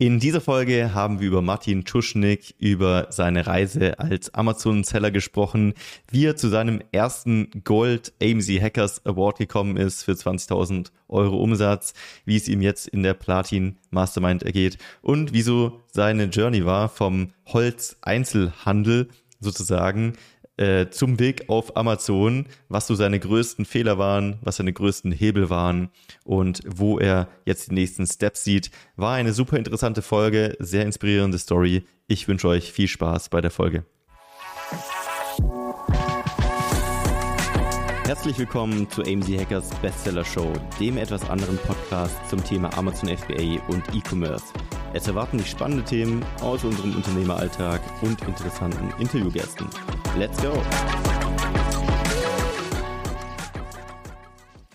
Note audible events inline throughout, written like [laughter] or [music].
In dieser Folge haben wir über Martin Tuschnik, über seine Reise als Amazon-Seller gesprochen, wie er zu seinem ersten Gold AMZ Hackers Award gekommen ist für 20.000 Euro Umsatz, wie es ihm jetzt in der Platin Mastermind ergeht und wieso seine Journey war vom Holz-Einzelhandel sozusagen äh, zum Weg auf Amazon, was so seine größten Fehler waren, was seine größten Hebel waren und wo er jetzt die nächsten Steps sieht. War eine super interessante Folge, sehr inspirierende Story. Ich wünsche euch viel Spaß bei der Folge. Herzlich willkommen zu AMZ Hackers Bestseller Show, dem etwas anderen Podcast zum Thema Amazon FBA und E-Commerce. Es erwarten dich spannende Themen aus unserem Unternehmeralltag und interessanten Interviewgästen. Let's go!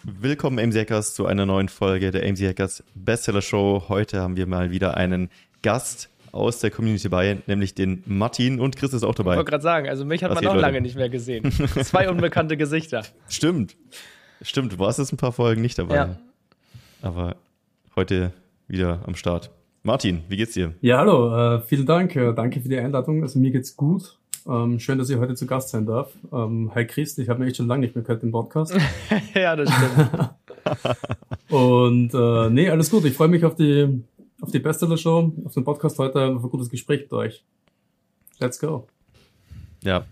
Willkommen AMZ Hackers zu einer neuen Folge der AMZ Hackers Bestseller Show. Heute haben wir mal wieder einen Gast aus der Community bei, nämlich den Martin und Chris ist auch dabei. Ich wollte gerade sagen, also mich hat Was man auch lange nicht mehr gesehen. Zwei unbekannte Gesichter. [laughs] Stimmt. Stimmt, du warst jetzt ein paar Folgen nicht dabei. Ja. Aber heute wieder am Start. Martin, wie geht's dir? Ja, hallo, äh, vielen Dank. Äh, danke für die Einladung. Also mir geht's gut. Ähm, schön, dass ich heute zu Gast sein darf. Ähm, hi Chris, ich habe mir echt schon lange nicht mehr gehört, den Podcast. [laughs] ja, das stimmt. [laughs] Und äh, nee, alles gut. Ich freue mich auf die auf die Bestseller-Show, auf den Podcast heute, auf ein gutes Gespräch mit euch. Let's go. Ja,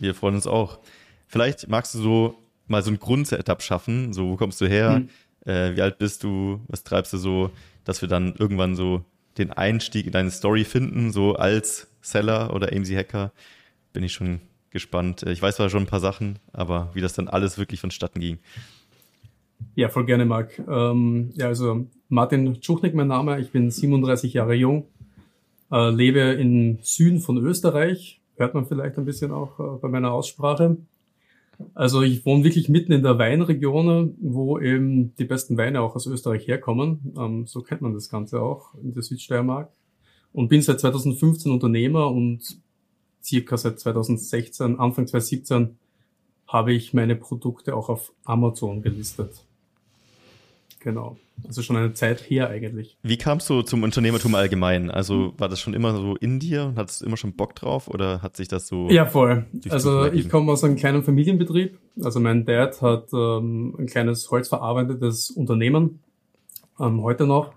wir freuen uns auch. Vielleicht magst du so mal so ein Grundsetup schaffen. So, wo kommst du her? Hm. Äh, wie alt bist du? Was treibst du so? Dass wir dann irgendwann so den Einstieg in deine Story finden, so als Seller oder AMZ Hacker. Bin ich schon gespannt. Äh, ich weiß zwar schon ein paar Sachen, aber wie das dann alles wirklich vonstatten ging. Ja, voll gerne, Marc. Ähm, ja, also Martin Tschuchnik mein Name. Ich bin 37 Jahre jung, äh, lebe im Süden von Österreich. Hört man vielleicht ein bisschen auch äh, bei meiner Aussprache. Also ich wohne wirklich mitten in der Weinregion, wo eben die besten Weine auch aus Österreich herkommen. Ähm, so kennt man das Ganze auch in der Südsteiermark. Und bin seit 2015 Unternehmer und circa seit 2016, Anfang 2017 habe ich meine Produkte auch auf Amazon gelistet. Genau. Also schon eine Zeit her eigentlich. Wie kamst du zum Unternehmertum allgemein? Also war das schon immer so in dir und hattest du immer schon Bock drauf oder hat sich das so? Ja, voll. Also ich komme aus einem kleinen Familienbetrieb. Also mein Dad hat ähm, ein kleines holzverarbeitetes Unternehmen, ähm, heute noch.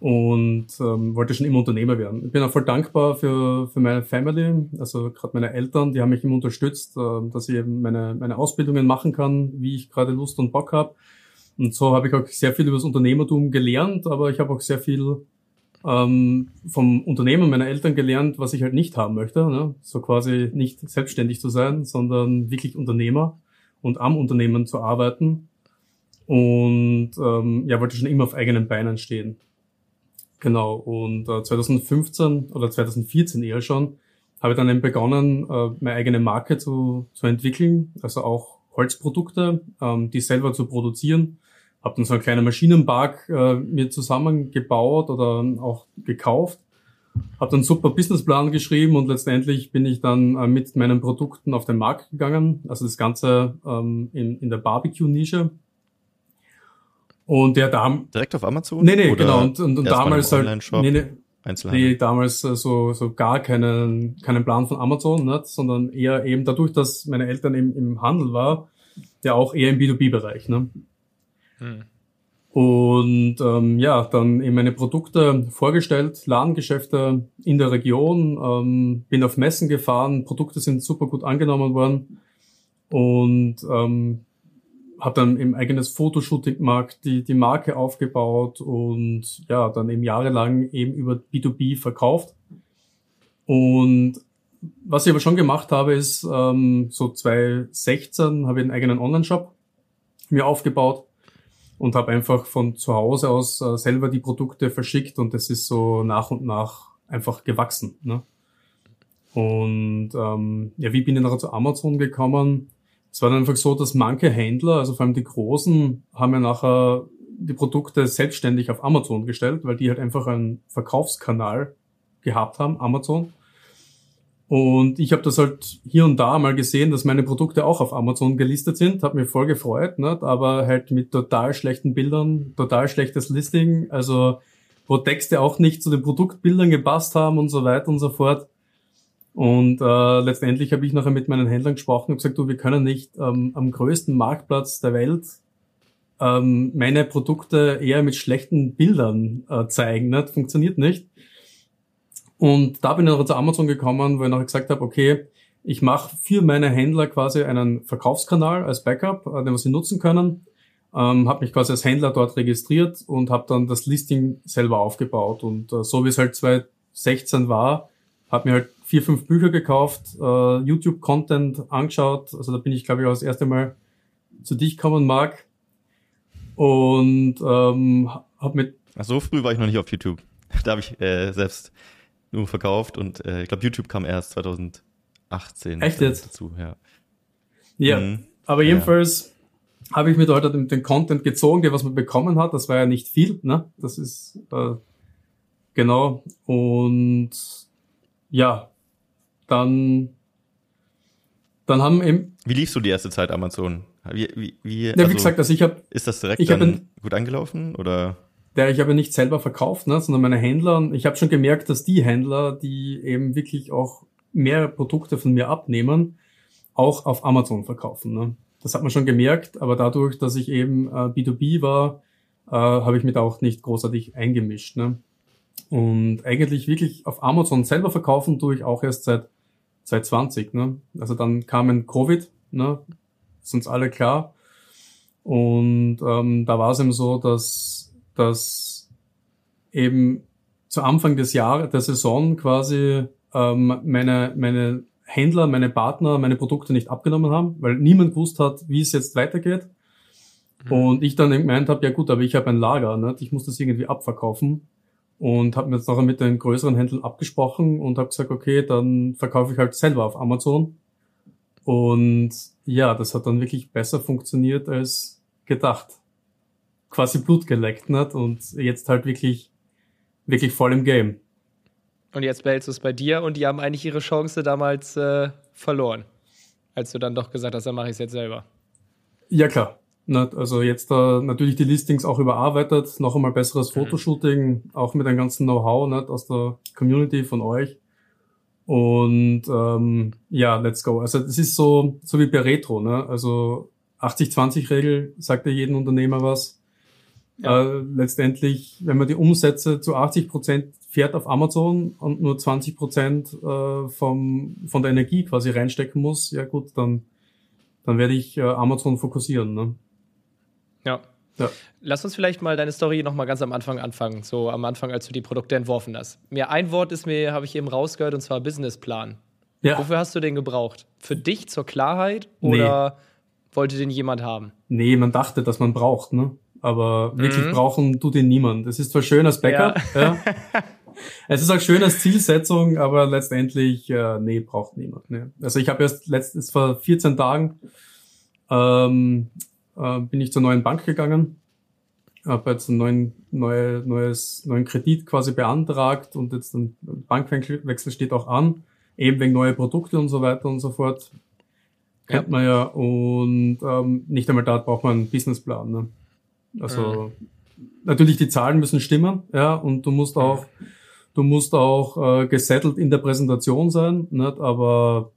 Und ähm, wollte schon immer Unternehmer werden. Ich bin auch voll dankbar für, für meine Family, also gerade meine Eltern, die haben mich immer unterstützt, äh, dass ich eben meine, meine Ausbildungen machen kann, wie ich gerade Lust und Bock habe und so habe ich auch sehr viel über das Unternehmertum gelernt, aber ich habe auch sehr viel ähm, vom Unternehmen meiner Eltern gelernt, was ich halt nicht haben möchte. Ne? So quasi nicht selbstständig zu sein, sondern wirklich Unternehmer und am Unternehmen zu arbeiten. Und ähm, ja, wollte schon immer auf eigenen Beinen stehen. Genau. Und äh, 2015 oder 2014 eher schon habe ich dann eben begonnen, äh, meine eigene Marke zu, zu entwickeln, also auch Holzprodukte, ähm, die selber zu produzieren habe dann so einen kleinen Maschinenpark äh, mir zusammengebaut oder auch gekauft. Habe dann super Businessplan geschrieben und letztendlich bin ich dann äh, mit meinen Produkten auf den Markt gegangen. Also das Ganze ähm, in, in der Barbecue-Nische. Und der da direkt auf Amazon? Nee, nee, Oder genau. Und, und, und damals halt nee, nee, nee, damals äh, so so gar keinen keinen Plan von Amazon, nicht, sondern eher eben dadurch, dass meine Eltern eben im Handel war, der auch eher im B2B-Bereich. Ne? Und ähm, ja, dann eben meine Produkte vorgestellt, Ladengeschäfte in der Region, ähm, bin auf Messen gefahren, Produkte sind super gut angenommen worden und ähm, habe dann im eigenes Fotoshooting gemacht, die, die Marke aufgebaut und ja, dann eben jahrelang eben über B2B verkauft. Und was ich aber schon gemacht habe, ist ähm, so 2016 habe ich einen eigenen Online-Shop mir aufgebaut und habe einfach von zu Hause aus äh, selber die Produkte verschickt und das ist so nach und nach einfach gewachsen. Ne? Und ähm, ja, wie bin ich nachher zu Amazon gekommen? Es war dann einfach so, dass manche Händler, also vor allem die großen, haben ja nachher die Produkte selbstständig auf Amazon gestellt, weil die halt einfach einen Verkaufskanal gehabt haben, Amazon. Und ich habe das halt hier und da mal gesehen, dass meine Produkte auch auf Amazon gelistet sind, habe mir voll gefreut, ne? aber halt mit total schlechten Bildern, total schlechtes Listing. Also wo Texte auch nicht zu den Produktbildern gepasst haben und so weiter und so fort. Und äh, letztendlich habe ich nachher mit meinen Händlern gesprochen und gesagt, du, wir können nicht ähm, am größten Marktplatz der Welt ähm, meine Produkte eher mit schlechten Bildern äh, zeigen. Ne? Das funktioniert nicht. Und da bin ich noch zu Amazon gekommen, wo ich noch gesagt habe, okay, ich mache für meine Händler quasi einen Verkaufskanal als Backup, äh, den wir sie nutzen können. Ähm, habe mich quasi als Händler dort registriert und habe dann das Listing selber aufgebaut. Und äh, so wie es halt 2016 war, habe mir halt vier, fünf Bücher gekauft, äh, YouTube-Content angeschaut. Also da bin ich, glaube ich, auch das erste Mal zu dich kommen, Marc. Und ähm, habe mit... Ach, so früh war ich noch nicht auf YouTube. [laughs] Da habe ich äh, selbst nur verkauft und äh, ich glaube, YouTube kam erst 2018 Echt jetzt? dazu. Ja, ja mhm. aber jedenfalls ja. habe ich mir da halt den, den, Content gezogen, der was man bekommen hat. Das war ja nicht viel, ne? Das ist äh, genau. Und ja, dann, dann haben eben. Wie liefst du die erste Zeit Amazon? Wie, wie, wie, ja, wie also, gesagt, also ich habe. Ist das direkt dann ein, gut angelaufen oder? Der ich habe nicht selber verkauft, ne, sondern meine Händler. Ich habe schon gemerkt, dass die Händler, die eben wirklich auch mehr Produkte von mir abnehmen, auch auf Amazon verkaufen. Ne? Das hat man schon gemerkt, aber dadurch, dass ich eben äh, B2B war, äh, habe ich mich da auch nicht großartig eingemischt. Ne? Und eigentlich wirklich auf Amazon selber verkaufen tue ich auch erst seit, seit 20. Ne? Also dann kamen Covid, ne? ist uns alle klar. Und ähm, da war es eben so, dass, dass eben zu Anfang des Jahres, der Saison quasi ähm, meine, meine Händler, meine Partner meine Produkte nicht abgenommen haben, weil niemand gewusst hat, wie es jetzt weitergeht. Mhm. Und ich dann gemeint habe, ja gut, aber ich habe ein Lager, ne? ich muss das irgendwie abverkaufen und habe mir jetzt nachher mit den größeren Händlern abgesprochen und habe gesagt, okay, dann verkaufe ich halt selber auf Amazon. Und ja, das hat dann wirklich besser funktioniert als gedacht. Quasi Blut geleckt, nicht? Und jetzt halt wirklich, wirklich voll im Game. Und jetzt behältst du es bei dir und die haben eigentlich ihre Chance damals äh, verloren. Als du dann doch gesagt hast, dann mache ich es jetzt selber. Ja, klar. Also jetzt da natürlich die Listings auch überarbeitet, noch einmal besseres mhm. Fotoshooting, auch mit dem ganzen Know-how aus der Community von euch. Und ähm, ja, let's go. Also das ist so, so wie bei Retro, ne? Also 80-20-Regel sagt ja jedem Unternehmer was. Ja. Äh, letztendlich, wenn man die Umsätze zu 80 Prozent fährt auf Amazon und nur 20 Prozent äh, vom, von der Energie quasi reinstecken muss, ja gut, dann, dann werde ich äh, Amazon fokussieren. Ne? Ja. ja. Lass uns vielleicht mal deine Story noch mal ganz am Anfang anfangen, so am Anfang, als du die Produkte entworfen hast. Mir ein Wort ist mir, habe ich eben rausgehört, und zwar Businessplan. Ja. Wofür hast du den gebraucht? Für dich zur Klarheit oder nee. wollte den jemand haben? Nee, man dachte, dass man braucht, ne? Aber wirklich mhm. brauchen tut ihn niemand. Es ist zwar schön als Backup, ja. ja. [laughs] Es ist auch schön als Zielsetzung, aber letztendlich, äh, nee, braucht niemand. Ne. Also ich habe erst letztens vor 14 Tagen ähm, äh, bin ich zur neuen Bank gegangen, habe jetzt einen neuen, neue, neues, neuen Kredit quasi beantragt und jetzt ein Bankwechsel steht auch an, eben wegen neue Produkte und so weiter und so fort. Kennt ja. man ja. Und ähm, nicht einmal da braucht man einen Businessplan. Ne? Also mhm. natürlich die Zahlen müssen stimmen, ja, und du musst auch, du musst auch äh, gesettelt in der Präsentation sein, nicht? aber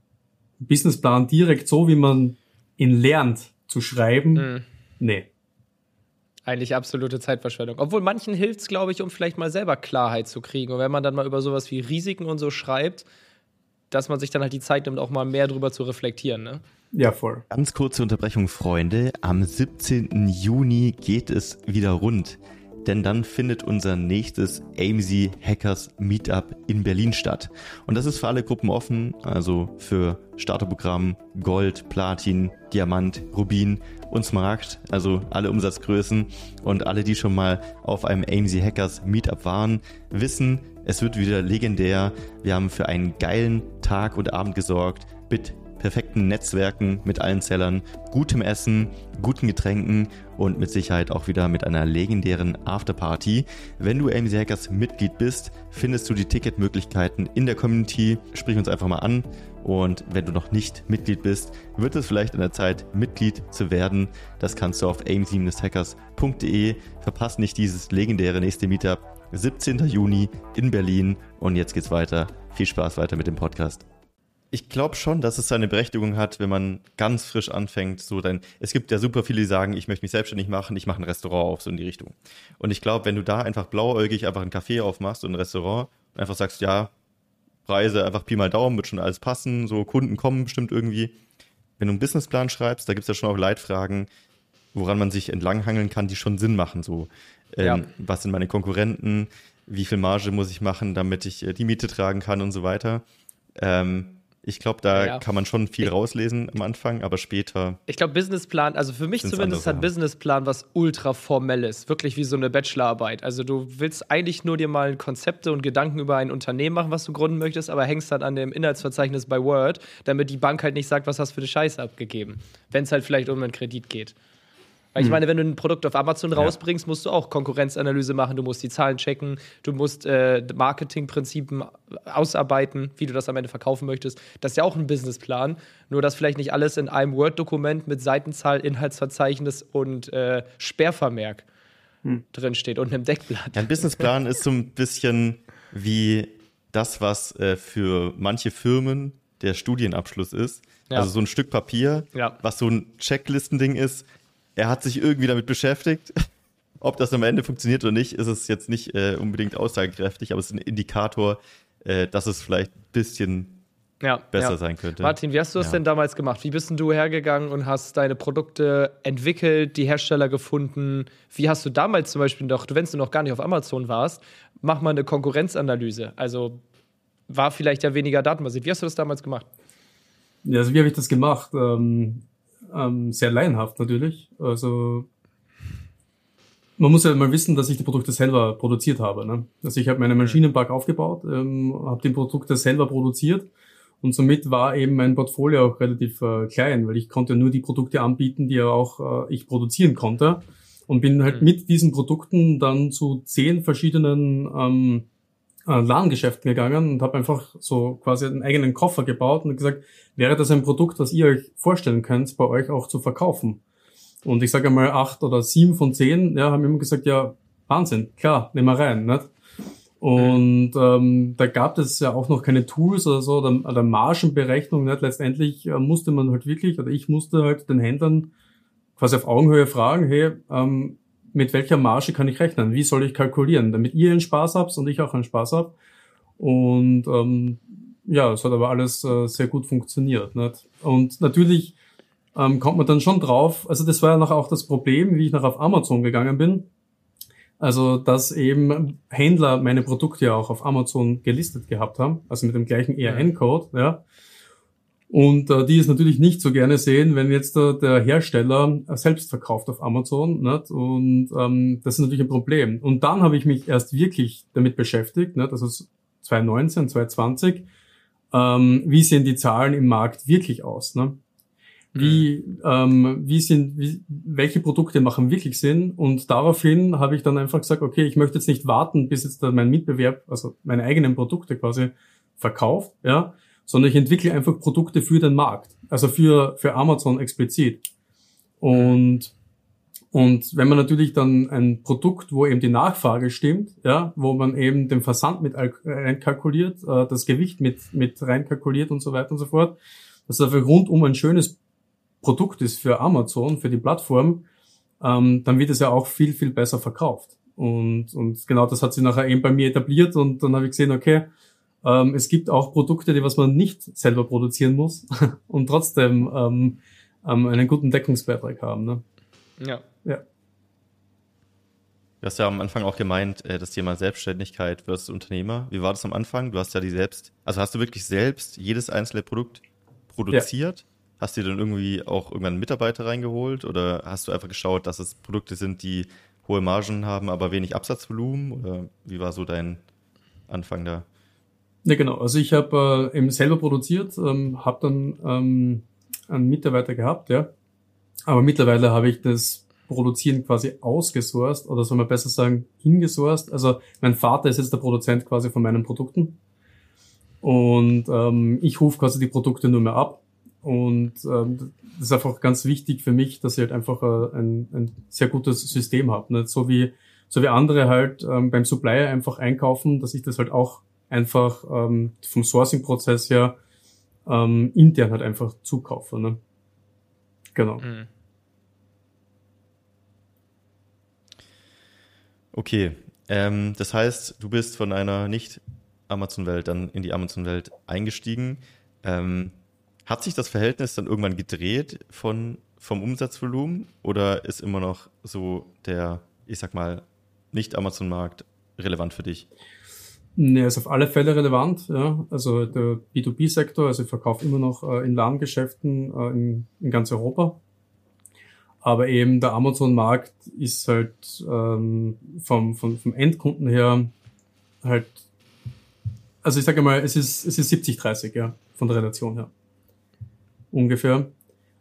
Businessplan direkt so, wie man ihn lernt, zu schreiben, mhm. nee. Eigentlich absolute Zeitverschwendung. Obwohl manchen hilft es, glaube ich, um vielleicht mal selber Klarheit zu kriegen. Und wenn man dann mal über sowas wie Risiken und so schreibt, dass man sich dann halt die Zeit nimmt, auch mal mehr drüber zu reflektieren, ne? Ja, voll. Ganz kurze Unterbrechung, Freunde. Am 17. Juni geht es wieder rund denn dann findet unser nächstes AMZ Hackers Meetup in Berlin statt. Und das ist für alle Gruppen offen, also für Starterprogramm Gold, Platin, Diamant, Rubin und Smaragd, also alle Umsatzgrößen und alle, die schon mal auf einem AMZ Hackers Meetup waren, wissen, es wird wieder legendär. Wir haben für einen geilen Tag und Abend gesorgt mit perfekten Netzwerken mit allen Zellern, gutem Essen, guten Getränken und mit Sicherheit auch wieder mit einer legendären Afterparty. Wenn du AMC Hackers Mitglied bist, findest du die Ticketmöglichkeiten in der Community. Sprich uns einfach mal an. Und wenn du noch nicht Mitglied bist, wird es vielleicht in der Zeit, Mitglied zu werden. Das kannst du auf amc-hackers.de. Verpasst nicht dieses legendäre nächste Meetup 17. Juni in Berlin. Und jetzt geht's weiter. Viel Spaß weiter mit dem Podcast. Ich glaube schon, dass es seine Berechtigung hat, wenn man ganz frisch anfängt. So dann, es gibt ja super viele, die sagen, ich möchte mich selbstständig machen, ich mache ein Restaurant auf, so in die Richtung. Und ich glaube, wenn du da einfach blauäugig einfach ein Café aufmachst und ein Restaurant und einfach sagst, ja, Preise einfach Pi mal Daumen, wird schon alles passen, so Kunden kommen bestimmt irgendwie. Wenn du einen Businessplan schreibst, da gibt es ja schon auch Leitfragen, woran man sich entlanghangeln kann, die schon Sinn machen. So, ähm, ja. was sind meine Konkurrenten, wie viel Marge muss ich machen, damit ich äh, die Miete tragen kann und so weiter. Ähm, ich glaube, da ja. kann man schon viel rauslesen am Anfang, aber später. Ich glaube, Businessplan, also für mich zumindest hat Businessplan was ultra formelles, wirklich wie so eine Bachelorarbeit. Also du willst eigentlich nur dir mal Konzepte und Gedanken über ein Unternehmen machen, was du gründen möchtest, aber hängst dann an dem Inhaltsverzeichnis bei Word, damit die Bank halt nicht sagt, was hast du für eine Scheiße abgegeben, wenn es halt vielleicht um einen Kredit geht. Weil ich hm. meine, wenn du ein Produkt auf Amazon rausbringst, musst du auch Konkurrenzanalyse machen, du musst die Zahlen checken, du musst äh, Marketingprinzipien ausarbeiten, wie du das am Ende verkaufen möchtest. Das ist ja auch ein Businessplan, nur dass vielleicht nicht alles in einem Word-Dokument mit Seitenzahl, Inhaltsverzeichnis und äh, Sperrvermerk hm. drin steht und einem Deckblatt. Ja, ein Businessplan [laughs] ist so ein bisschen wie das, was äh, für manche Firmen der Studienabschluss ist. Ja. Also so ein Stück Papier, ja. was so ein Checklistending ist, er hat sich irgendwie damit beschäftigt. [laughs] Ob das am Ende funktioniert oder nicht, ist es jetzt nicht äh, unbedingt aussagekräftig, aber es ist ein Indikator, äh, dass es vielleicht ein bisschen ja, besser ja. sein könnte. Martin, wie hast du das ja. denn damals gemacht? Wie bist denn du hergegangen und hast deine Produkte entwickelt, die Hersteller gefunden? Wie hast du damals zum Beispiel noch, wenn du noch gar nicht auf Amazon warst, mach mal eine Konkurrenzanalyse. Also war vielleicht ja weniger datenbasiert. Wie hast du das damals gemacht? Ja, also wie habe ich das gemacht? Ähm, ähm, sehr laienhaft natürlich. Also man muss ja mal wissen, dass ich die Produkte selber produziert habe. Ne? Also ich habe meinen Maschinenpark aufgebaut, ähm, habe die Produkte selber produziert und somit war eben mein Portfolio auch relativ äh, klein, weil ich konnte nur die Produkte anbieten, die ja auch äh, ich produzieren konnte und bin halt mhm. mit diesen Produkten dann zu zehn verschiedenen ähm, äh, Ladengeschäften gegangen und habe einfach so quasi einen eigenen Koffer gebaut und gesagt, wäre das ein Produkt, was ihr euch vorstellen könnt, bei euch auch zu verkaufen? Und ich sage einmal acht oder sieben von zehn, ja, haben immer gesagt, ja, Wahnsinn, klar, nehmen wir rein, nicht? Und ähm, da gab es ja auch noch keine Tools oder so, oder, oder Margenberechnung. Nicht? Letztendlich äh, musste man halt wirklich, oder ich musste halt den Händlern quasi auf Augenhöhe fragen, hey, ähm, mit welcher Marge kann ich rechnen? Wie soll ich kalkulieren, damit ihr einen Spaß habt und ich auch einen Spaß hab? Und ähm, ja, es hat aber alles äh, sehr gut funktioniert. Nicht? Und natürlich ähm, kommt man dann schon drauf, also das war ja noch auch das Problem, wie ich noch auf Amazon gegangen bin. Also, dass eben Händler meine Produkte ja auch auf Amazon gelistet gehabt haben, also mit dem gleichen ERN-Code, ja. Und äh, die es natürlich nicht so gerne sehen, wenn jetzt äh, der Hersteller äh, selbst verkauft auf Amazon. Nicht? Und ähm, das ist natürlich ein Problem. Und dann habe ich mich erst wirklich damit beschäftigt, nicht? also 2019, 2020, ähm, wie sehen die Zahlen im Markt wirklich aus? Ne? Wie, mhm. ähm, wie sind, wie, welche Produkte machen wirklich Sinn? Und daraufhin habe ich dann einfach gesagt, okay, ich möchte jetzt nicht warten, bis jetzt mein Mitbewerb, also meine eigenen Produkte quasi verkauft, ja, sondern ich entwickle einfach Produkte für den Markt, also für, für Amazon explizit. Und, und wenn man natürlich dann ein Produkt, wo eben die Nachfrage stimmt, ja, wo man eben den Versand mit reinkalkuliert, äh, das Gewicht mit, mit reinkalkuliert und so weiter und so fort, dass das einfach rundum ein schönes Produkt ist für Amazon, für die Plattform, ähm, dann wird es ja auch viel, viel besser verkauft. Und, und genau das hat sich nachher eben bei mir etabliert und dann habe ich gesehen, okay, ähm, es gibt auch Produkte, die was man nicht selber produzieren muss [laughs] und trotzdem ähm, ähm, einen guten Deckungsbeitrag haben. Ne? Ja. ja. Du hast ja am Anfang auch gemeint, äh, das Thema Selbstständigkeit versus Unternehmer. Wie war das am Anfang? Du hast ja die selbst, also hast du wirklich selbst jedes einzelne Produkt produziert? Ja. Hast du dir dann irgendwie auch irgendwann einen Mitarbeiter reingeholt oder hast du einfach geschaut, dass es Produkte sind, die hohe Margen haben, aber wenig Absatzvolumen? Oder wie war so dein Anfang da? Ja, genau. Also ich habe äh, eben selber produziert, ähm, habe dann ähm, einen Mitarbeiter gehabt, ja. Aber mittlerweile habe ich das Produzieren quasi ausgesourced oder soll man besser sagen, hingesourced. Also mein Vater ist jetzt der Produzent quasi von meinen Produkten. Und ähm, ich rufe quasi die Produkte nur mehr ab. Und ähm, das ist einfach ganz wichtig für mich, dass ich halt einfach äh, ein, ein sehr gutes System habe. Nicht? So wie so wie andere halt ähm, beim Supplier einfach einkaufen, dass ich das halt auch einfach ähm, vom Sourcing-Prozess her ähm, intern halt einfach zukaufe. Ne? Genau. Mhm. Okay, ähm, das heißt, du bist von einer nicht Amazon-Welt dann in die Amazon-Welt eingestiegen. Ähm, hat sich das Verhältnis dann irgendwann gedreht von, vom Umsatzvolumen oder ist immer noch so der, ich sag mal, nicht Amazon-Markt relevant für dich? Nee, ist auf alle Fälle relevant. Ja. Also der B2B-Sektor, also ich verkaufe immer noch äh, in Ladengeschäften äh, in, in ganz Europa. Aber eben der Amazon-Markt ist halt ähm, vom, vom, vom Endkunden her halt, also ich sage mal, es ist, es ist 70-30, ja, von der Relation her. Ungefähr.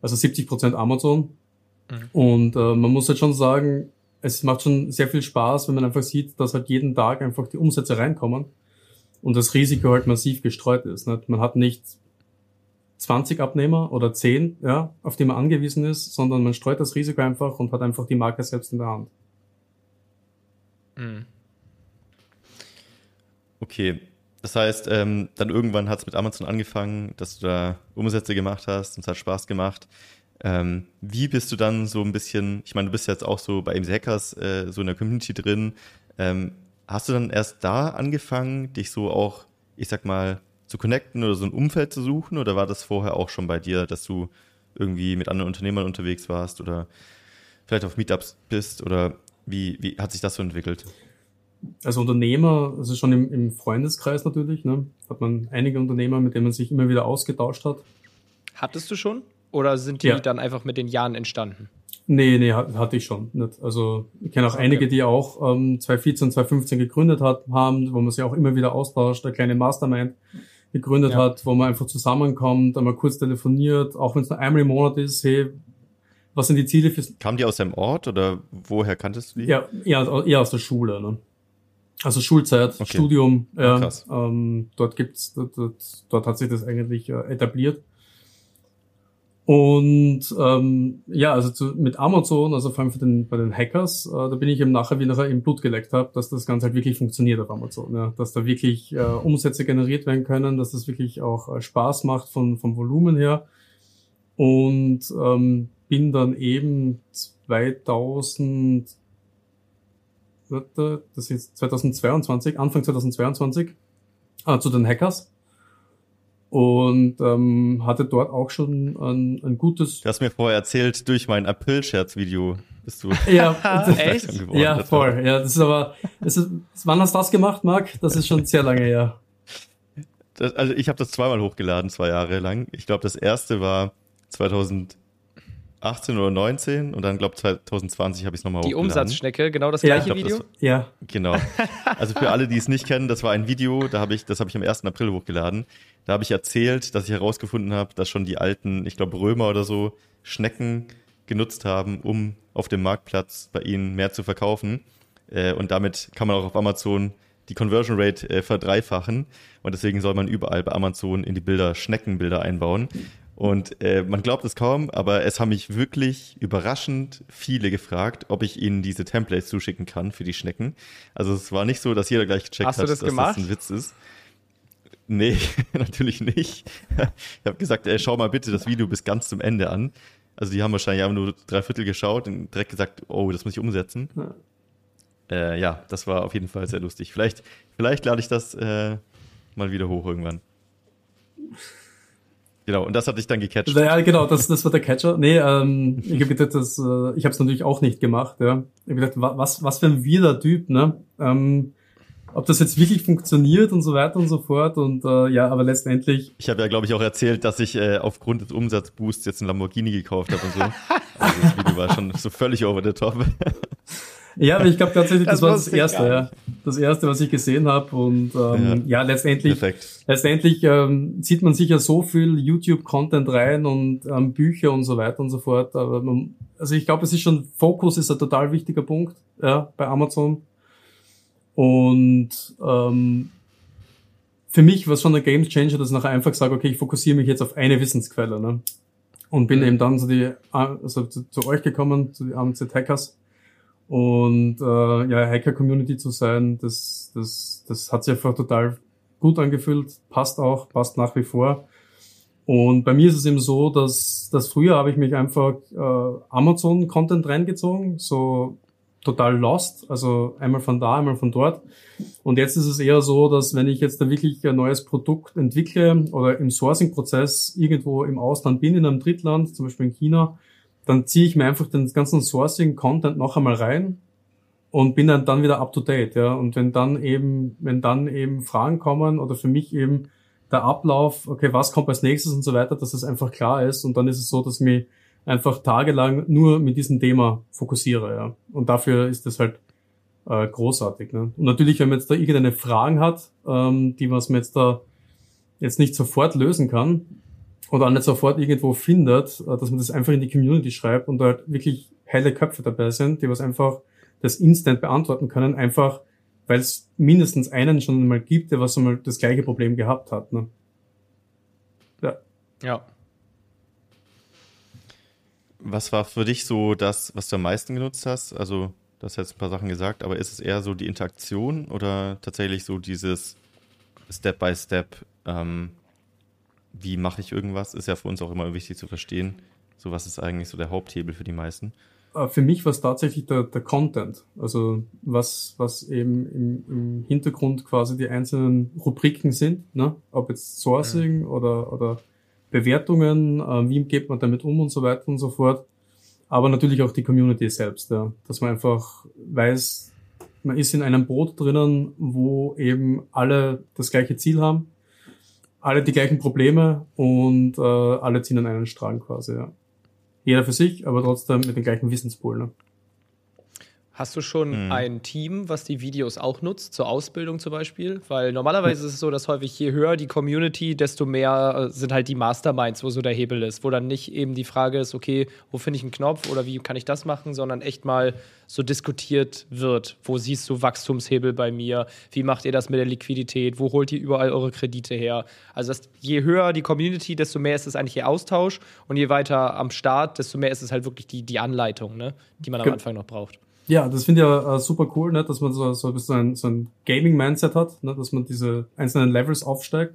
Also 70 Prozent Amazon. Mhm. Und äh, man muss halt schon sagen, es macht schon sehr viel Spaß, wenn man einfach sieht, dass halt jeden Tag einfach die Umsätze reinkommen und das Risiko halt massiv gestreut ist. Nicht? Man hat nicht 20 Abnehmer oder 10, ja, auf die man angewiesen ist, sondern man streut das Risiko einfach und hat einfach die Marke selbst in der Hand. Mhm. Okay, das heißt, ähm, dann irgendwann hat es mit Amazon angefangen, dass du da Umsätze gemacht hast und es hat Spaß gemacht. Ähm, wie bist du dann so ein bisschen, ich meine, du bist jetzt auch so bei MC Hackers äh, so in der Community drin. Ähm, hast du dann erst da angefangen, dich so auch, ich sag mal, zu connecten oder so ein Umfeld zu suchen? Oder war das vorher auch schon bei dir, dass du irgendwie mit anderen Unternehmern unterwegs warst oder vielleicht auf Meetups bist? Oder wie, wie hat sich das so entwickelt? Als Unternehmer, also schon im, im Freundeskreis natürlich, ne, hat man einige Unternehmer, mit denen man sich immer wieder ausgetauscht hat. Hattest du schon? Oder sind die ja. dann einfach mit den Jahren entstanden? Nee, nee, hatte ich schon. Nicht. Also ich kenne auch okay. einige, die auch ähm, 2014, 2015 gegründet hat, haben, wo man sich auch immer wieder austauscht, der kleine Mastermind gegründet ja. hat, wo man einfach zusammenkommt, einmal kurz telefoniert, auch wenn es nur einmal im Monat ist, hey, was sind die Ziele fürs... Kamen die aus dem Ort oder woher kanntest du die? Ja, eher, eher aus der Schule, ne? Also Schulzeit, okay. Studium, ja, ähm, dort gibt's, dort, dort, dort hat sich das eigentlich äh, etabliert. Und ähm, ja, also zu, mit Amazon, also vor allem für den, bei den Hackers, äh, da bin ich eben nachher, wie nachher im Blut geleckt habe, dass das Ganze halt wirklich funktioniert auf Amazon. Ja? Dass da wirklich äh, Umsätze generiert werden können, dass das wirklich auch äh, Spaß macht von, vom Volumen her. Und ähm, bin dann eben 2000, das ist 2022, Anfang 2022, äh, zu den Hackers und ähm, hatte dort auch schon ein, ein gutes. Du hast mir vorher erzählt, durch mein April-Scherz-Video bist du. ja, [laughs] echt? Ja, voll. Ja, das ist aber, das ist, wann hast du das gemacht, Marc? Das ist schon sehr lange her. Das, also ich habe das zweimal hochgeladen, zwei Jahre lang. Ich glaube, das erste war 2000 18 oder 19 und dann, glaube ich, 2020 habe ich es nochmal Die Umsatzschnecke, genau das gleiche ja, glaub, Video? Das, ja. Genau. Also für alle, die es nicht kennen, das war ein Video, da habe ich, das habe ich am 1. April hochgeladen. Da habe ich erzählt, dass ich herausgefunden habe, dass schon die alten, ich glaube Römer oder so, Schnecken genutzt haben, um auf dem Marktplatz bei ihnen mehr zu verkaufen. Äh, und damit kann man auch auf Amazon die Conversion Rate äh, verdreifachen. Und deswegen soll man überall bei Amazon in die Bilder Schneckenbilder einbauen. Und äh, man glaubt es kaum, aber es haben mich wirklich überraschend viele gefragt, ob ich ihnen diese Templates zuschicken kann für die Schnecken. Also es war nicht so, dass jeder gleich gecheckt Hast hat, das dass gemacht? das ein Witz ist. Nee, [laughs] natürlich nicht. Ich habe gesagt, ey, schau mal bitte das Video bis ganz zum Ende an. Also die haben wahrscheinlich einfach nur drei Viertel geschaut und direkt gesagt, oh, das muss ich umsetzen. Ja, äh, ja das war auf jeden Fall sehr lustig. Vielleicht, vielleicht lade ich das äh, mal wieder hoch irgendwann. Genau, und das hat dich dann gecatcht. Ja, genau, das, das war der Catcher. Nee, ähm, ich habe gedacht, das, äh, ich habe es natürlich auch nicht gemacht. Ja. Ich habe gedacht, was, was für ein wirder Typ, ne? Ähm, ob das jetzt wirklich funktioniert und so weiter und so fort. Und äh, ja, aber letztendlich. Ich habe ja, glaube ich, auch erzählt, dass ich äh, aufgrund des Umsatzboosts jetzt einen Lamborghini gekauft habe und so. [laughs] also das Video war schon so völlig over the top. Ja, aber ich glaube tatsächlich, das, das war das erste, ja. Das erste, was ich gesehen habe. Und ähm, ja. ja, letztendlich, Perfekt. letztendlich ähm, zieht man sicher so viel YouTube-Content rein und ähm, Bücher und so weiter und so fort. Aber man, also ich glaube, es ist schon, Fokus ist ein total wichtiger Punkt ja, bei Amazon. Und ähm, für mich war es schon ein Game Changer, dass ich nachher einfach sage, okay, ich fokussiere mich jetzt auf eine Wissensquelle. Ne? Und bin mhm. eben dann zu, die, also zu, zu euch gekommen, zu den AMZ Hackers Und äh, ja, Hacker-Community zu sein, das, das, das hat sich einfach total gut angefühlt, passt auch, passt nach wie vor. Und bei mir ist es eben so, dass, dass früher habe ich mich einfach äh, Amazon-Content reingezogen, so total lost, also einmal von da, einmal von dort. Und jetzt ist es eher so, dass wenn ich jetzt da wirklich ein neues Produkt entwickle oder im Sourcing-Prozess irgendwo im Ausland bin, in einem Drittland, zum Beispiel in China, dann ziehe ich mir einfach den ganzen Sourcing-Content noch einmal rein und bin dann, dann wieder up to date, ja. Und wenn dann eben, wenn dann eben Fragen kommen oder für mich eben der Ablauf, okay, was kommt als nächstes und so weiter, dass es einfach klar ist und dann ist es so, dass mich einfach tagelang nur mit diesem Thema fokussiere. Ja. Und dafür ist das halt äh, großartig. Ne? Und natürlich, wenn man jetzt da irgendeine Fragen hat, ähm, die man jetzt da jetzt nicht sofort lösen kann oder auch nicht sofort irgendwo findet, äh, dass man das einfach in die Community schreibt und da halt wirklich helle Köpfe dabei sind, die was einfach das instant beantworten können, einfach weil es mindestens einen schon mal gibt, der was einmal das gleiche Problem gehabt hat. Ne? Ja. Ja. Was war für dich so das, was du am meisten genutzt hast? Also, du hast jetzt ein paar Sachen gesagt, aber ist es eher so die Interaktion oder tatsächlich so dieses Step by Step, ähm, wie mache ich irgendwas? Ist ja für uns auch immer wichtig zu verstehen. So, was ist eigentlich so der Haupthebel für die meisten? Äh, für mich war es tatsächlich der, der Content. Also was, was eben im, im Hintergrund quasi die einzelnen Rubriken sind, ne? ob jetzt Sourcing mhm. oder, oder Bewertungen, äh, wie geht man damit um und so weiter und so fort. Aber natürlich auch die Community selbst, ja. dass man einfach weiß, man ist in einem Boot drinnen, wo eben alle das gleiche Ziel haben, alle die gleichen Probleme und äh, alle ziehen an einen Strang quasi. Ja. Jeder für sich, aber trotzdem mit dem gleichen Wissenspool. Ne? Hast du schon mhm. ein Team, was die Videos auch nutzt, zur Ausbildung zum Beispiel? Weil normalerweise ist es so, dass häufig je höher die Community, desto mehr äh, sind halt die Masterminds, wo so der Hebel ist, wo dann nicht eben die Frage ist, okay, wo finde ich einen Knopf oder wie kann ich das machen, sondern echt mal so diskutiert wird. Wo siehst du Wachstumshebel bei mir? Wie macht ihr das mit der Liquidität? Wo holt ihr überall eure Kredite her? Also das, je höher die Community, desto mehr ist es eigentlich ihr Austausch und je weiter am Start, desto mehr ist es halt wirklich die, die Anleitung, ne? die man am Anfang noch braucht. Ja, das finde ich ja äh, super cool, ne, dass man so, so ein bisschen ein, so ein Gaming-Mindset hat, ne, dass man diese einzelnen Levels aufsteigt.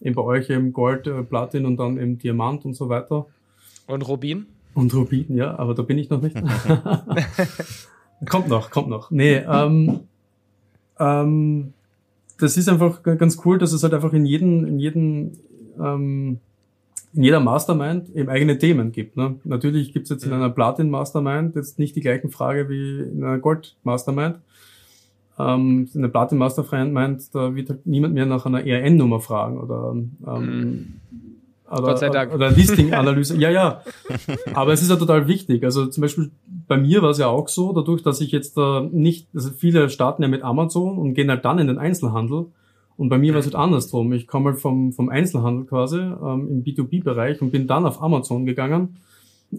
Eben bei euch eben Gold, äh, Platin und dann eben Diamant und so weiter. Und Rubin? Und Rubin, ja, aber da bin ich noch nicht. [laughs] [laughs] kommt noch, kommt noch. Nee, ähm, ähm, das ist einfach ganz cool, dass es halt einfach in jedem, in jedem ähm, in jeder Mastermind eben eigene Themen gibt. Ne? Natürlich gibt es jetzt in einer Platin-Mastermind jetzt nicht die gleichen Frage wie in einer Gold-Mastermind. Ähm, in der Platin-Mastermind, da wird halt niemand mehr nach einer ERN-Nummer fragen oder ähm, mhm. Oder, Gott sei Dank. oder Listing-Analyse. ja, ja. Aber es ist ja total wichtig. Also zum Beispiel bei mir war es ja auch so, dadurch, dass ich jetzt da äh, nicht, also viele starten ja mit Amazon und gehen halt dann in den Einzelhandel. Und bei mir war es halt andersrum. Ich komme halt vom, vom Einzelhandel quasi ähm, im B2B-Bereich und bin dann auf Amazon gegangen.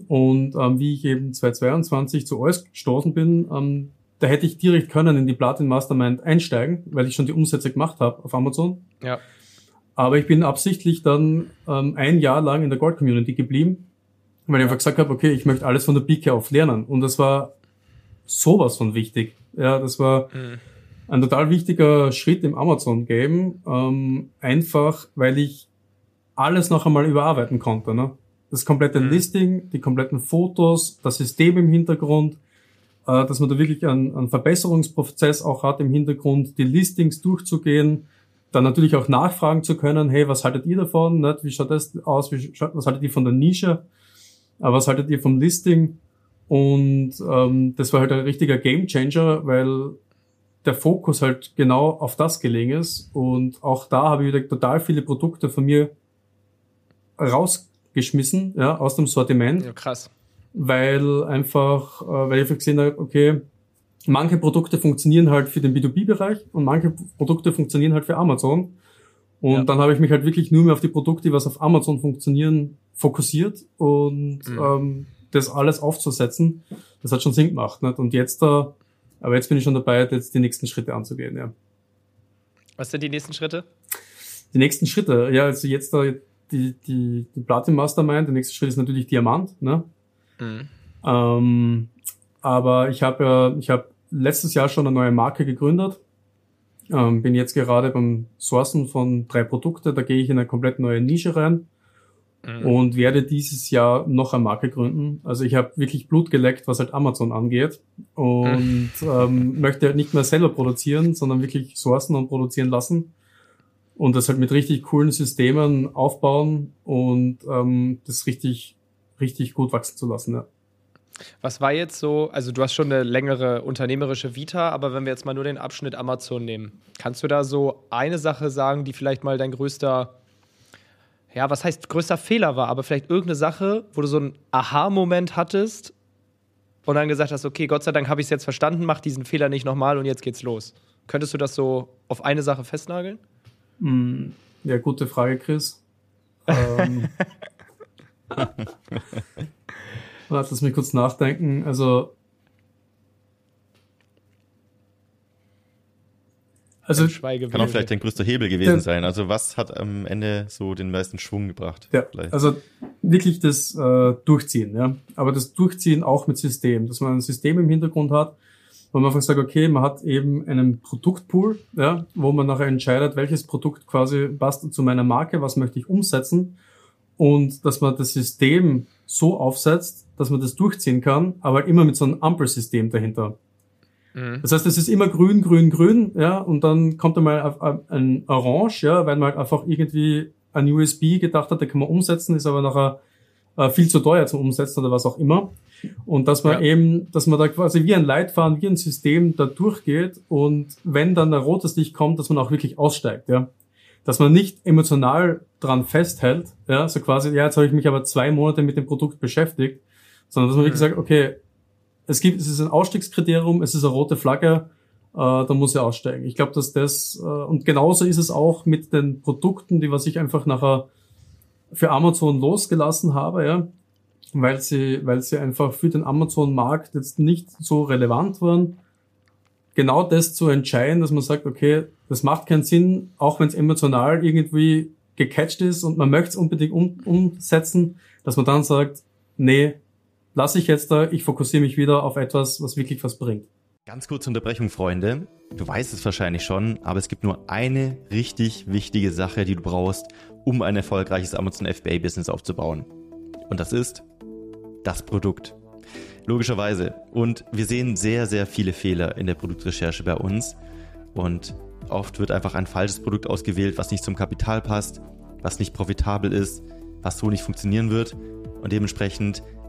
Und ähm, wie ich eben 2022 zu euch gestoßen bin, ähm, da hätte ich direkt können in die Platin Mastermind einsteigen, weil ich schon die Umsätze gemacht habe auf Amazon. Ja. Aber ich bin absichtlich dann ähm, ein Jahr lang in der Gold Community geblieben, weil ich einfach gesagt habe, okay, ich möchte alles von der Pike auf lernen. Und das war sowas von wichtig. Ja, das war, mhm ein total wichtiger Schritt im Amazon-Game, ähm, einfach weil ich alles noch einmal überarbeiten konnte. Ne? Das komplette mhm. Listing, die kompletten Fotos, das System im Hintergrund, äh, dass man da wirklich einen, einen Verbesserungsprozess auch hat im Hintergrund, die Listings durchzugehen, dann natürlich auch nachfragen zu können, hey, was haltet ihr davon? Nicht? Wie schaut das aus? Wie was haltet ihr von der Nische? Äh, was haltet ihr vom Listing? Und ähm, das war halt ein richtiger Gamechanger, weil der Fokus halt genau auf das gelegen ist. Und auch da habe ich wieder total viele Produkte von mir rausgeschmissen, ja, aus dem Sortiment. Ja, krass. Weil einfach, äh, weil ich gesehen habe, okay, manche Produkte funktionieren halt für den B2B-Bereich und manche Produkte funktionieren halt für Amazon. Und ja. dann habe ich mich halt wirklich nur mehr auf die Produkte, die was auf Amazon funktionieren, fokussiert und mhm. ähm, das alles aufzusetzen. Das hat schon Sinn gemacht. Nicht? Und jetzt da aber jetzt bin ich schon dabei, jetzt die nächsten Schritte anzugehen, ja. Was sind die nächsten Schritte? Die nächsten Schritte, ja, also jetzt da die, die, die Platin Mastermind, der nächste Schritt ist natürlich Diamant, ne? Mhm. Ähm, aber ich habe ja, ich habe letztes Jahr schon eine neue Marke gegründet. Ähm, bin jetzt gerade beim Sourcen von drei Produkte. Da gehe ich in eine komplett neue Nische rein mhm. und werde dieses Jahr noch eine Marke gründen. Also ich habe wirklich Blut geleckt, was halt Amazon angeht und mhm. [laughs] ähm, möchte halt nicht mehr selber produzieren, sondern wirklich sourcen und produzieren lassen und das halt mit richtig coolen Systemen aufbauen und ähm, das richtig, richtig gut wachsen zu lassen. Ja. Was war jetzt so, also du hast schon eine längere unternehmerische Vita, aber wenn wir jetzt mal nur den Abschnitt Amazon nehmen, kannst du da so eine Sache sagen, die vielleicht mal dein größter, ja, was heißt größter Fehler war, aber vielleicht irgendeine Sache, wo du so einen Aha-Moment hattest und dann gesagt hast, okay, Gott sei Dank habe ich es jetzt verstanden, mach diesen Fehler nicht nochmal und jetzt geht's los. Könntest du das so auf eine Sache festnageln? Hm, ja, gute Frage, Chris. ähm, [laughs] [laughs] Lass mich kurz nachdenken. Also, also kann auch vielleicht dein größter Hebel gewesen der, sein. Also was hat am Ende so den meisten Schwung gebracht? Ja, vielleicht? also wirklich das äh, Durchziehen, ja. Aber das Durchziehen auch mit System, dass man ein System im Hintergrund hat, wo man einfach sagt, okay, man hat eben einen Produktpool, ja, wo man nachher entscheidet, welches Produkt quasi passt zu meiner Marke, was möchte ich umsetzen und dass man das System so aufsetzt, dass man das durchziehen kann, aber immer mit so einem Ampelsystem dahinter. Mhm. Das heißt, es ist immer grün, grün, grün, ja, und dann kommt einmal ein Orange, ja, weil man halt einfach irgendwie ein USB gedacht hat, der kann man umsetzen, ist aber nachher äh, viel zu teuer zum Umsetzen oder was auch immer. Und dass man ja. eben, dass man da quasi wie ein Leitfaden, wie ein System da durchgeht und wenn dann ein rotes Licht kommt, dass man auch wirklich aussteigt, ja dass man nicht emotional dran festhält, ja, so quasi, ja, jetzt habe ich mich aber zwei Monate mit dem Produkt beschäftigt, sondern dass man mhm. wirklich sagt, okay, es gibt, es ist ein Ausstiegskriterium, es ist eine rote Flagge, äh, da muss ich aussteigen. Ich glaube, dass das, äh, und genauso ist es auch mit den Produkten, die was ich einfach nachher für Amazon losgelassen habe, ja, weil sie, weil sie einfach für den Amazon-Markt jetzt nicht so relevant waren. Genau das zu entscheiden, dass man sagt, okay, das macht keinen Sinn, auch wenn es emotional irgendwie gecatcht ist und man möchte es unbedingt um, umsetzen, dass man dann sagt, nee, lass ich jetzt da, ich fokussiere mich wieder auf etwas, was wirklich was bringt. Ganz kurze Unterbrechung, Freunde. Du weißt es wahrscheinlich schon, aber es gibt nur eine richtig wichtige Sache, die du brauchst, um ein erfolgreiches Amazon FBA-Business aufzubauen. Und das ist das Produkt. Logischerweise. Und wir sehen sehr, sehr viele Fehler in der Produktrecherche bei uns. Und Oft wird einfach ein falsches Produkt ausgewählt, was nicht zum Kapital passt, was nicht profitabel ist, was so nicht funktionieren wird. Und dementsprechend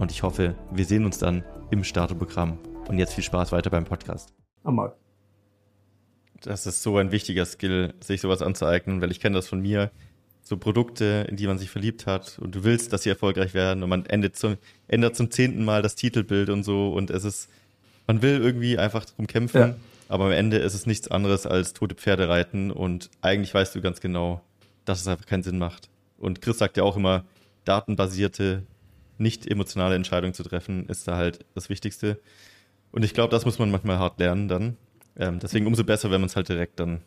Und ich hoffe, wir sehen uns dann im Starterprogramm. Und jetzt viel Spaß weiter beim Podcast. Einmal das ist so ein wichtiger Skill, sich sowas anzueignen, weil ich kenne das von mir. So Produkte, in die man sich verliebt hat und du willst, dass sie erfolgreich werden und man endet zum, ändert zum zehnten Mal das Titelbild und so und es ist, man will irgendwie einfach drum kämpfen, ja. aber am Ende ist es nichts anderes als tote Pferde reiten und eigentlich weißt du ganz genau, dass es einfach keinen Sinn macht. Und Chris sagt ja auch immer, datenbasierte, nicht emotionale Entscheidungen zu treffen, ist da halt das Wichtigste. Und ich glaube, das muss man manchmal hart lernen dann. Ähm, deswegen umso besser, wenn man es halt direkt dann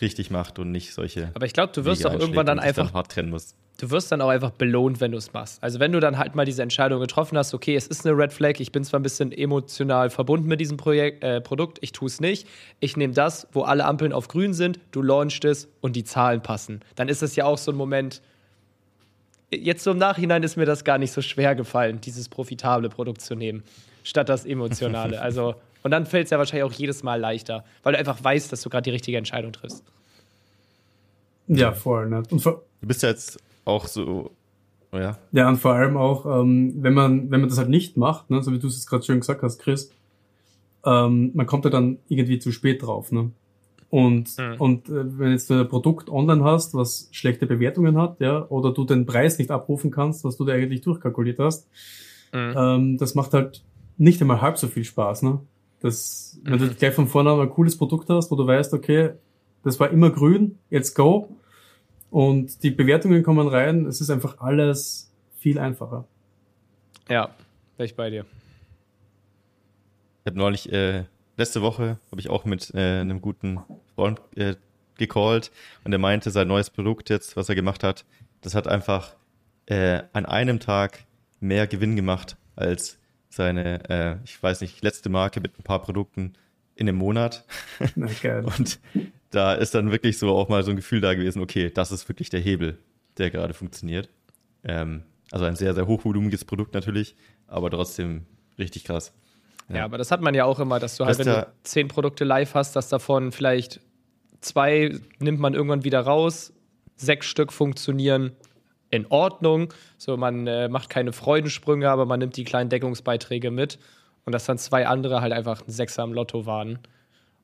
richtig macht und nicht solche. Aber ich glaube, du wirst doch irgendwann dann einfach dann hart trennen musst. Du wirst dann auch einfach belohnt, wenn du es machst. Also wenn du dann halt mal diese Entscheidung getroffen hast, okay, es ist eine Red Flag, ich bin zwar ein bisschen emotional verbunden mit diesem Projekt, äh, Produkt, ich tue es nicht. Ich nehme das, wo alle Ampeln auf grün sind, du launchst es und die Zahlen passen. Dann ist es ja auch so ein Moment, jetzt so im Nachhinein ist mir das gar nicht so schwer gefallen, dieses profitable Produkt zu nehmen, statt das emotionale. [laughs] Also, und dann fällt es ja wahrscheinlich auch jedes Mal leichter, weil du einfach weißt, dass du gerade die richtige Entscheidung triffst. Ja, voll. Ne? Und vor du bist ja jetzt auch so, oh ja. Ja, und vor allem auch, ähm, wenn man, wenn man das halt nicht macht, ne, so wie du es gerade schön gesagt hast, Chris, ähm, man kommt ja dann irgendwie zu spät drauf, ne? Und, mhm. und äh, wenn jetzt du ein Produkt online hast, was schlechte Bewertungen hat, ja, oder du den Preis nicht abrufen kannst, was du dir eigentlich durchkalkuliert hast, mhm. ähm, das macht halt nicht einmal halb so viel Spaß, ne? Das, wenn mhm. du gleich von vornherein ein cooles Produkt hast, wo du weißt, okay, das war immer grün, jetzt go. Und die Bewertungen kommen rein, es ist einfach alles viel einfacher. Ja, bin ich bei dir. Ich habe neulich, äh, letzte Woche, habe ich auch mit äh, einem guten Freund äh, gecallt und er meinte, sein neues Produkt jetzt, was er gemacht hat, das hat einfach äh, an einem Tag mehr Gewinn gemacht als seine, äh, ich weiß nicht, letzte Marke mit ein paar Produkten in einem Monat. [laughs] Okay. Und da ist dann wirklich so auch mal so ein Gefühl da gewesen, okay, das ist wirklich der Hebel, der gerade funktioniert. Ähm, also ein sehr, sehr hochvolumiges Produkt natürlich, aber trotzdem richtig krass. Ja. ja, aber das hat man ja auch immer, dass du halt, wenn du zehn Produkte live hast, dass davon vielleicht zwei nimmt man irgendwann wieder raus, sechs Stück funktionieren in Ordnung. So, man äh, macht keine Freudensprünge, aber man nimmt die kleinen Deckungsbeiträge mit. Und dass dann zwei andere halt einfach ein Sechser am Lotto waren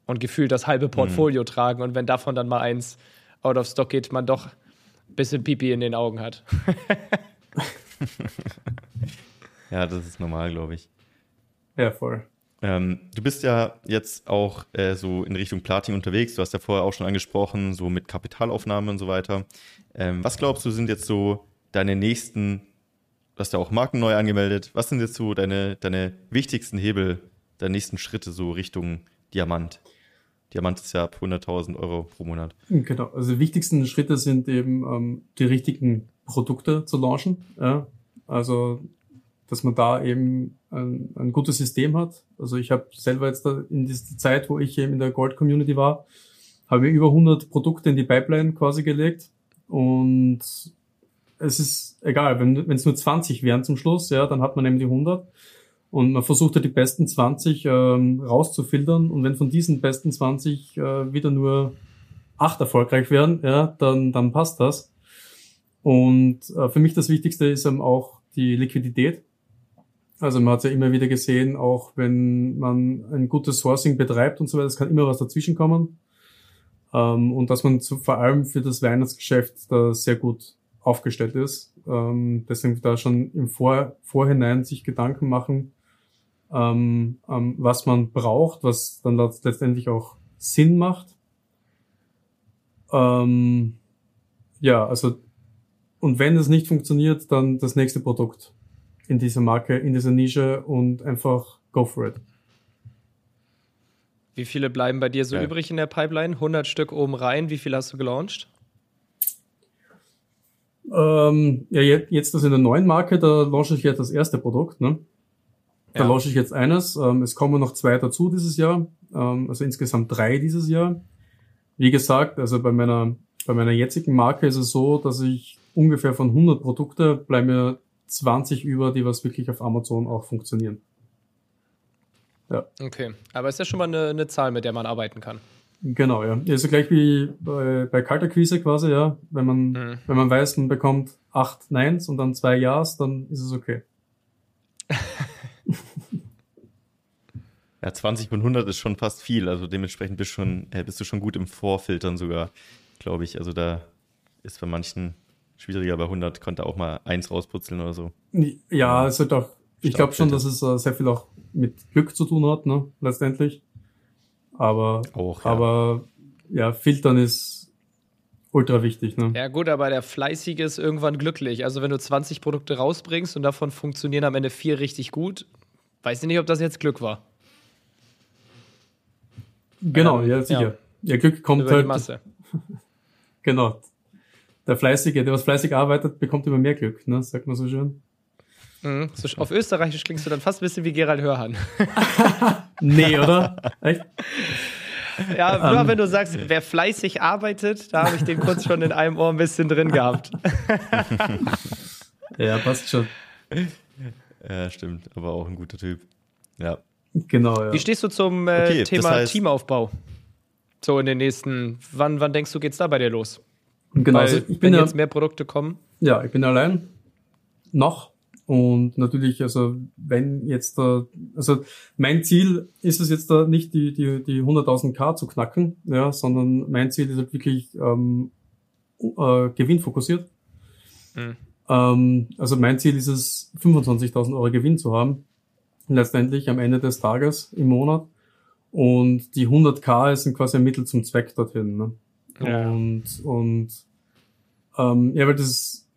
und gefühlt das halbe Portfolio mhm. tragen. Und wenn davon dann mal eins out of stock geht, man doch ein bisschen Pipi in den Augen hat. [laughs] ja, das ist normal, glaube ich. Ja, voll. Ähm, du bist ja jetzt auch äh, so in Richtung Platin unterwegs. Du hast ja vorher auch schon angesprochen, so mit Kapitalaufnahme und so weiter. Ähm, was glaubst du, sind jetzt so deine nächsten, du hast ja auch Marken neu angemeldet, was sind jetzt so deine, deine wichtigsten Hebel, deine nächsten Schritte so Richtung Diamant? Diamant ist ja ab 100.000 Euro pro Monat. Genau, also die wichtigsten Schritte sind eben ähm, die richtigen Produkte zu launchen. Ja? Also, dass man da eben ein, ein gutes System hat. Also ich habe selber jetzt in dieser Zeit, wo ich eben in der Gold-Community war, habe ich über 100 Produkte in die Pipeline quasi gelegt und es ist egal, wenn es nur 20 wären zum Schluss, ja, dann hat man eben die 100 und man versucht ja die besten 20 ähm, rauszufiltern. Und wenn von diesen besten 20 äh, wieder nur acht erfolgreich werden, ja, dann, dann passt das. Und äh, für mich das Wichtigste ist eben auch die Liquidität. Also man hat ja immer wieder gesehen, auch wenn man ein gutes Sourcing betreibt und so weiter, es kann immer was dazwischen kommen. Ähm, und dass man zu, vor allem für das Weihnachtsgeschäft da sehr gut aufgestellt ist. Ähm, deswegen da schon im Vor Vorhinein sich Gedanken machen, ähm, ähm, was man braucht, was dann letztendlich auch Sinn macht. Ähm, ja, also und wenn es nicht funktioniert, dann das nächste Produkt in dieser Marke, in dieser Nische und einfach go for it. Wie viele bleiben bei dir so ja. übrig in der Pipeline? 100 Stück oben rein. Wie viel hast du gelauncht? Ähm, ja, jetzt das in der neuen Marke, da launche ich jetzt das erste Produkt. Ne? Da ja. launche ich jetzt eines. Ähm, es kommen noch zwei dazu dieses Jahr, ähm, also insgesamt drei dieses Jahr. Wie gesagt, also bei meiner, bei meiner jetzigen Marke ist es so, dass ich ungefähr von 100 Produkte bleiben mir 20 über, die was wirklich auf Amazon auch funktionieren. Ja. Okay, aber ist ja schon mal eine, eine Zahl, mit der man arbeiten kann. Genau, ja. Also gleich wie bei, bei Kalterquise quasi, ja. Wenn man, mhm. wenn man weiß, man bekommt acht Neins und dann zwei Ja's, dann ist es okay. [laughs] Ja, 20 von 100 ist schon fast viel. Also dementsprechend bist, schon, äh, bist du schon gut im Vorfiltern sogar, glaube ich. Also da ist bei manchen schwieriger. Bei 100 konnte auch mal eins rausputzeln oder so. Ja, es hat auch, ich glaube schon, dass es äh, sehr viel auch mit Glück zu tun hat, ne, letztendlich. Aber, auch, ja. aber ja, filtern ist ultra wichtig. Ne? Ja, gut, aber der Fleißige ist irgendwann glücklich. Also, wenn du 20 Produkte rausbringst und davon funktionieren am Ende vier richtig gut, weiß ich nicht, ob das jetzt Glück war. Genau, ja, ja sicher. Ja. ja, Glück kommt Über halt. Die Masse. [laughs] genau. Der Fleißige, der was fleißig arbeitet, bekommt immer mehr Glück, ne? Sagt man so schön. Mhm. So, auf Österreichisch klingst du dann fast ein bisschen wie Gerald Hörhan. [laughs] [laughs] nee, oder? Echt? Ja, nur um, ähm. wenn du sagst, wer fleißig arbeitet, da habe ich den kurz schon in einem Ohr ein bisschen drin gehabt. [laughs] ja, passt schon. Ja, stimmt, aber auch ein guter Typ. Ja. Genau, ja. Wie stehst du zum äh, okay, Thema das heißt, Teamaufbau? So in den nächsten, wann, wann denkst du, geht's da bei dir los? Genau, Weil, also ich bin wenn ja, jetzt mehr Produkte kommen. Ja, ich bin allein. Noch. Und natürlich, also wenn jetzt da, also mein Ziel ist es jetzt da nicht die, die, die 100.000 K zu knacken, ja, sondern mein Ziel ist halt wirklich ähm, äh, gewinnfokussiert. Mhm. Ähm, also mein Ziel ist es, 25.000 Euro Gewinn zu haben, letztendlich am Ende des Tages im Monat. Und die 100k sind quasi ein Mittel zum Zweck dorthin. Ne? Ja. Und, und ähm, ja, weil das,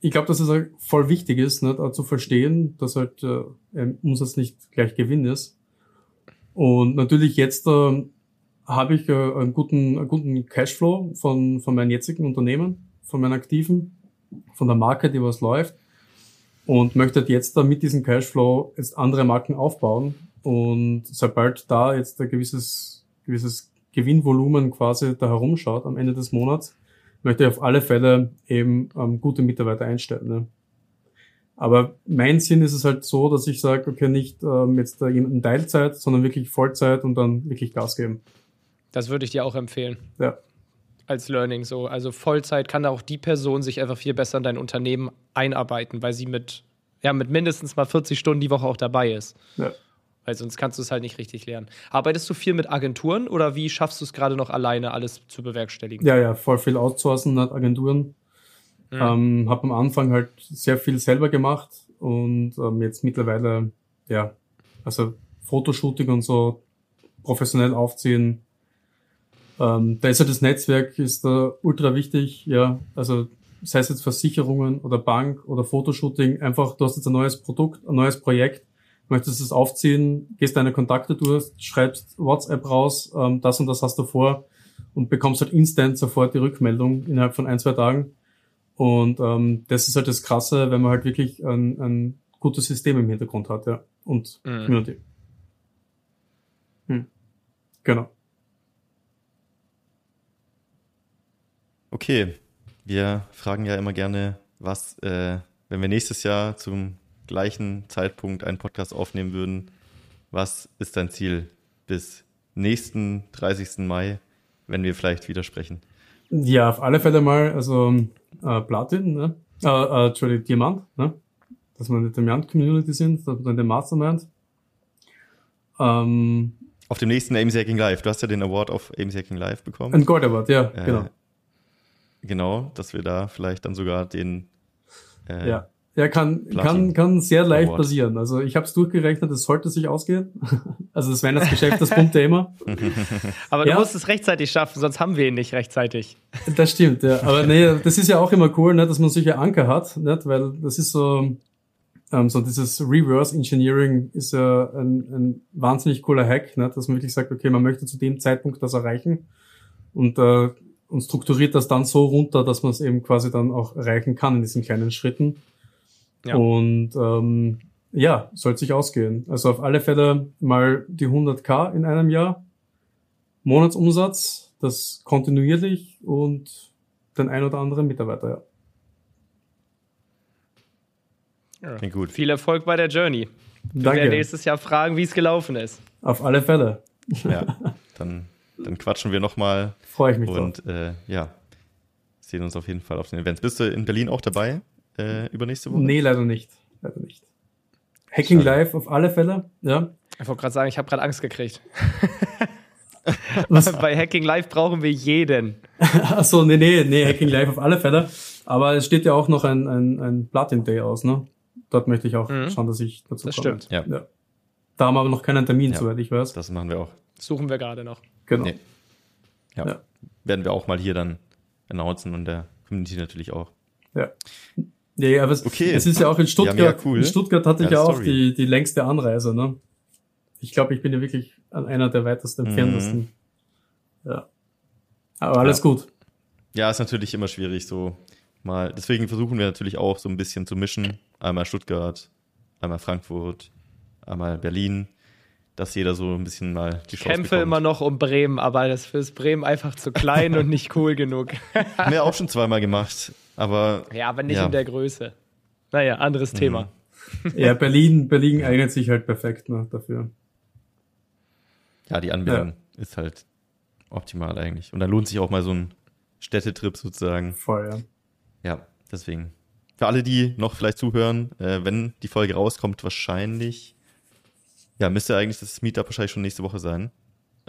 ich glaube, dass es halt voll wichtig ist, ne, zu verstehen, dass halt äh, ein Umsatz nicht gleich Gewinn ist. Und natürlich jetzt äh, habe ich äh, einen guten, einen guten Cashflow von, von meinem jetzigen Unternehmen, von meinen Aktiven, von der Marke, die was läuft und möchte jetzt da mit diesem Cashflow jetzt andere Marken aufbauen und sobald da jetzt ein gewisses, gewisses Gewinnvolumen quasi da herumschaut am Ende des Monats, möchte ich auf alle Fälle eben ähm, gute Mitarbeiter einstellen. Ne? Aber mein Sinn ist es halt so, dass ich sage, okay, nicht ähm, jetzt da jemanden Teilzeit, sondern wirklich Vollzeit und dann wirklich Gas geben. Das würde ich dir auch empfehlen. Ja. Als Learning so. Also Vollzeit kann auch die Person sich einfach viel besser in dein Unternehmen einarbeiten, weil sie mit, ja, mit mindestens mal 40 Stunden die Woche auch dabei ist. Ja. Weil sonst kannst du es halt nicht richtig lernen. Arbeitest du viel mit Agenturen oder wie schaffst du es gerade noch alleine, alles zu bewerkstelligen? Ja, ja, voll viel outsourcen mit Agenturen. Mhm. Ähm, habe am Anfang halt sehr viel selber gemacht und ähm, jetzt mittlerweile, ja, also Fotoshooting und so professionell aufziehen. Ähm, da ist halt das Netzwerk ist da ultra wichtig, ja, also sei es jetzt Versicherungen oder Bank oder Fotoshooting, einfach, du hast jetzt ein neues Produkt, ein neues Projekt, möchtest es aufziehen, gehst deine Kontakte durch, schreibst WhatsApp raus, ähm, das und das hast du vor und bekommst halt instant sofort die Rückmeldung innerhalb von ein, zwei Tagen. Und ähm, das ist halt das Krasse, wenn man halt wirklich ein, ein gutes System im Hintergrund hat, ja. Und mhm. Community. Hm. Genau. Okay, wir fragen ja immer gerne, was, äh, wenn wir nächstes Jahr zum gleichen Zeitpunkt einen Podcast aufnehmen würden, was ist dein Ziel bis nächsten 30. Mai, wenn wir vielleicht widersprechen? Ja, auf alle Fälle mal, also äh, Platin, ne? Äh, äh, Entschuldigung, Diamant, ne? Dass wir eine Diamant-Community sind, dass wir den Mastermind. Ähm, auf dem nächsten AMC Hacking Live. Du hast ja den Award auf AMC Hacking Live bekommen. Ein Gold Award, ja, äh, genau. Genau, dass wir da vielleicht dann sogar den äh, ja. Ja, kann, kann, kann sehr leicht Award. passieren. Also ich habe es durchgerechnet, es sollte sich ausgehen. [laughs] Also das Weihnachtsgeschäft, das pumpt ja immer. [laughs] Aber du ja. musst es rechtzeitig schaffen, sonst haben wir ihn nicht rechtzeitig. Das stimmt, ja. Aber nee, das ist ja auch immer cool, ne, dass man solche Anker hat, nicht? weil das ist so, ähm, so dieses Reverse Engineering ist ja ein, ein wahnsinnig cooler Hack, ne, dass man wirklich sagt, okay, man möchte zu dem Zeitpunkt das erreichen und, äh, und strukturiert das dann so runter, dass man es eben quasi dann auch erreichen kann in diesen kleinen Schritten. Ja. Und ähm, ja, soll sich ausgehen. Also auf alle Fälle mal die 100k in einem Jahr, Monatsumsatz, das kontinuierlich und den ein oder anderen Mitarbeiter, ja. ja. Klingt gut. Viel Erfolg bei der Journey. Wir Danke. werden nächstes Jahr fragen, wie es gelaufen ist. Auf alle Fälle. Ja, dann, dann quatschen wir nochmal. Freue ich mich Und äh, ja, sehen uns auf jeden Fall auf den Events. Bist du in Berlin auch dabei? Äh, übernächste Woche? Nee, leider nicht. Leider nicht. Hacking Schade. Live auf alle Fälle, ja. Ich wollte gerade sagen, ich habe gerade Angst gekriegt. [laughs] Was? Bei Hacking Live brauchen wir jeden. [laughs] Achso, nee, nee, nee, Hacking Live auf alle Fälle. Aber es steht ja auch noch ein, ein, ein Platin Day aus, ne? Dort möchte ich auch mhm. schauen, dass ich dazu das komme. Das stimmt. Ja. ja. Da haben wir aber noch keinen Termin, ja. soweit ich weiß. Das machen wir auch. Suchen wir gerade noch. Genau. Nee. Ja. ja. Werden wir auch mal hier dann announcen und der Community natürlich auch. Ja. Nee, aber es, okay. es ist ja auch in Stuttgart. Ja, cool. In Stuttgart hatte ich ja, auch die, die längste Anreise, ne? Ich glaube, ich bin ja wirklich an einer der weitesten entferntesten. Mhm. Ja. Aber alles ja. gut. Ja, ist natürlich immer schwierig, so mal. Deswegen versuchen wir natürlich auch so ein bisschen zu mischen. Einmal Stuttgart, einmal Frankfurt, einmal Berlin, dass jeder so ein bisschen mal die Chance Kämpfe bekommt. immer noch um Bremen, aber das ist Bremen einfach zu klein und nicht cool genug. [laughs] Haben wir auch schon zweimal gemacht. Aber. Ja, aber nicht ja. in der Größe. Naja, anderes mhm. Thema. [laughs] Ja, Berlin, Berlin eignet sich halt perfekt ne, dafür. Ja, die Anbindung ja. ist halt optimal eigentlich. Und dann lohnt sich auch mal so ein Städtetrip sozusagen. Voll, ja. Ja, deswegen. Für alle, die noch vielleicht zuhören, äh, wenn die Folge rauskommt, wahrscheinlich, ja, müsste eigentlich das Meetup wahrscheinlich schon nächste Woche sein.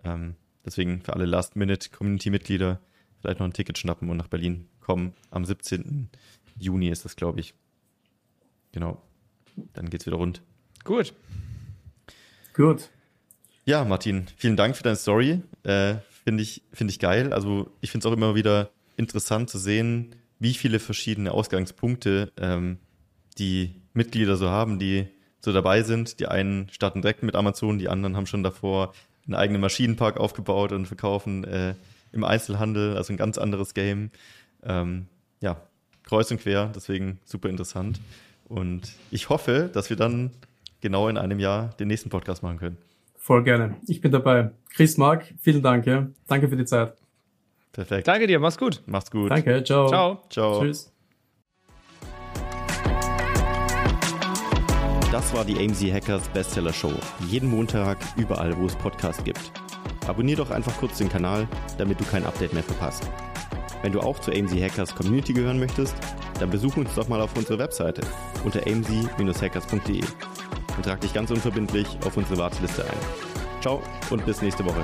Ähm, deswegen für alle Last-Minute-Community-Mitglieder vielleicht noch ein Ticket schnappen und nach Berlin kommen. Am 17. Juni ist das, glaube ich. Genau. Dann geht's wieder rund. Gut. Gut. Ja, Martin, vielen Dank für deine Story. Äh, finde ich, finde ich geil. Also ich finde es auch immer wieder interessant zu sehen, wie viele verschiedene Ausgangspunkte ähm, die Mitglieder so haben, die so dabei sind. Die einen starten direkt mit Amazon, die anderen haben schon davor einen eigenen Maschinenpark aufgebaut und verkaufen äh, im Einzelhandel, also ein ganz anderes Game. Ähm, ja, kreuz und quer, deswegen super interessant. Und ich hoffe, dass wir dann genau in einem Jahr den nächsten Podcast machen können. Voll gerne. Ich bin dabei. Chris, Marc, vielen Dank. Ja. Danke für die Zeit. Perfekt. Danke dir. Mach's gut. Mach's gut. Danke. Ciao. Ciao. Ciao. Tschüss. Das war die AMZ Hackers Bestseller Show. Jeden Montag, überall, wo es Podcasts gibt. Abonnier doch einfach kurz den Kanal, damit du kein Update mehr verpasst. Wenn du auch zur AMZ Hackers Community gehören möchtest, dann besuch uns doch mal auf unserer Webseite unter amz-hackers.de und trag dich ganz unverbindlich auf unsere Warteliste ein. Ciao und bis nächste Woche.